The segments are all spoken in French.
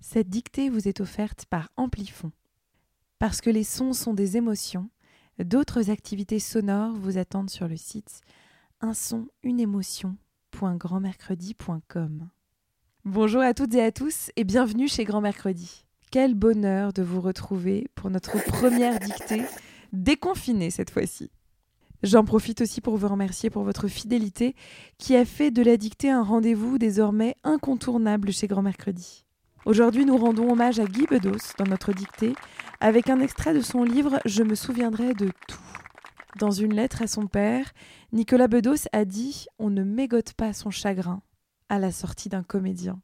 Cette dictée vous est offerte par Amplifon. Parce que les sons sont des émotions, d'autres activités sonores vous attendent sur le site un son, une émotion.grandmercredi.com. Bonjour à toutes et à tous et bienvenue chez Grand Mercredi. Quel bonheur de vous retrouver pour notre première dictée, déconfinée cette fois-ci. J'en profite aussi pour vous remercier pour votre fidélité qui a fait de la dictée un rendez-vous désormais incontournable chez Grand Mercredi. Aujourd'hui, nous rendons hommage à Guy Bedos dans notre dictée avec un extrait de son livre Je me souviendrai de tout. Dans une lettre à son père, Nicolas Bedos a dit On ne mégote pas son chagrin à la sortie d'un comédien.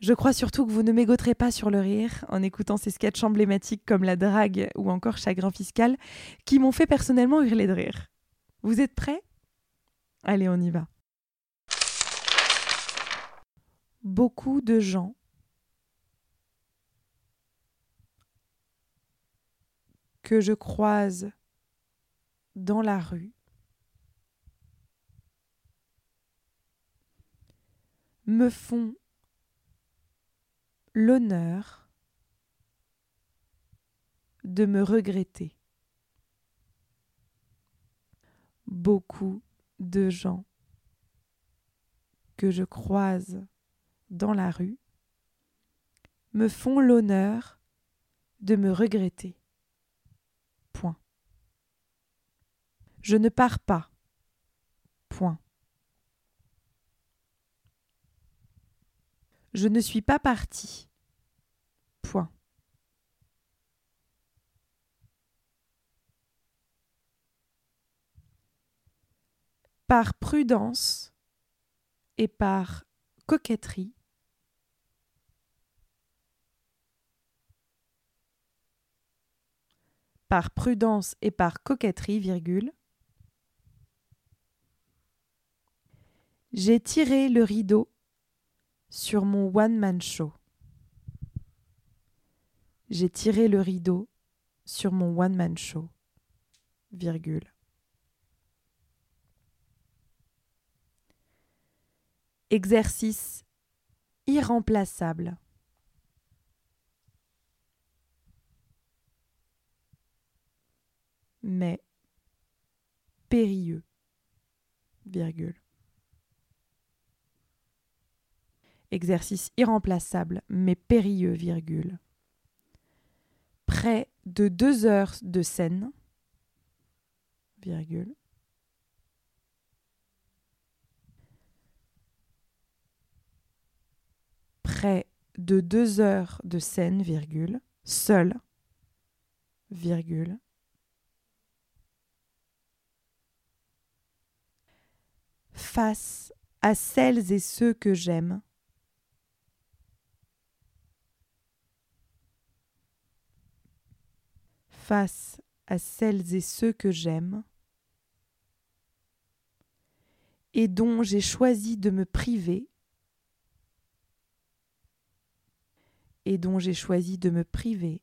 Je crois surtout que vous ne mégoterez pas sur le rire en écoutant ces sketchs emblématiques comme La drague ou encore Chagrin fiscal qui m'ont fait personnellement hurler de rire. Vous êtes prêts? Allez, on y va. Beaucoup de gens que je croise dans la rue me font l'honneur de me regretter. Beaucoup de gens que je croise dans la rue me font l'honneur de me regretter. Point. Je ne pars pas. Point. Je ne suis pas parti. Point. Par prudence et par coquetterie, par prudence et par coquetterie, virgule, j'ai tiré le rideau sur mon one-man show. J'ai tiré le rideau sur mon one-man show, virgule. Exercice irremplaçable. mais périlleux, virgule. Exercice irremplaçable, mais périlleux, virgule. Près de deux heures de scène, virgule. Près de deux heures de scène, virgule. Seul, virgule. face à celles et ceux que j'aime. Face à celles et ceux que j'aime et dont j'ai choisi de me priver et dont j'ai choisi de me priver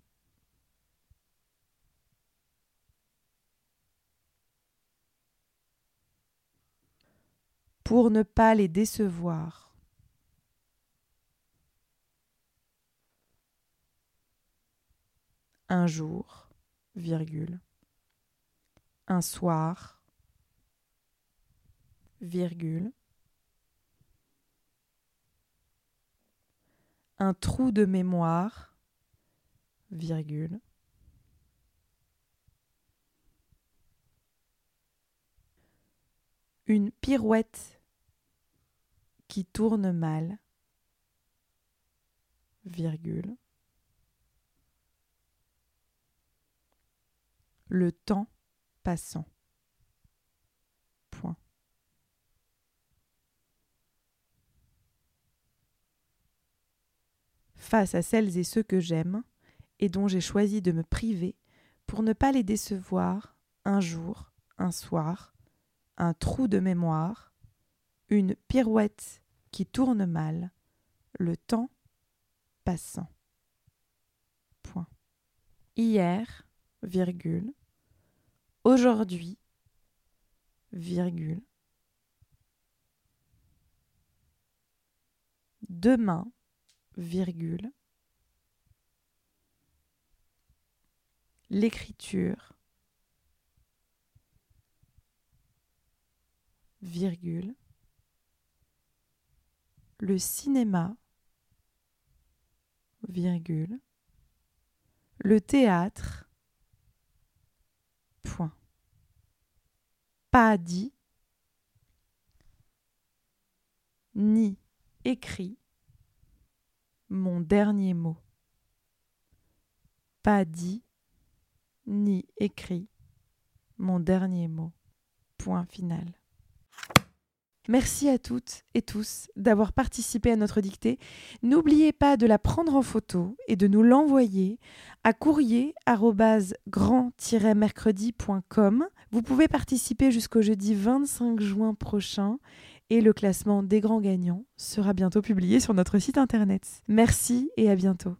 pour ne pas les décevoir. Un jour, un soir, virgule, un trou de mémoire, virgule, une pirouette qui tourne mal. Le temps passant. Face à celles et ceux que j'aime et dont j'ai choisi de me priver pour ne pas les décevoir un jour, un soir, un trou de mémoire, une pirouette qui tourne mal, le temps passant. Hier, virgule, Aujourd'hui, virgule. Demain, virgule. L'écriture, virgule. Le cinéma, virgule. Le théâtre, Pas dit, ni écrit, mon dernier mot. Pas dit, ni écrit, mon dernier mot. Point final. Merci à toutes et tous d'avoir participé à notre dictée. N'oubliez pas de la prendre en photo et de nous l'envoyer à courrier grand-mercredi.com. Vous pouvez participer jusqu'au jeudi 25 juin prochain et le classement des grands gagnants sera bientôt publié sur notre site internet. Merci et à bientôt.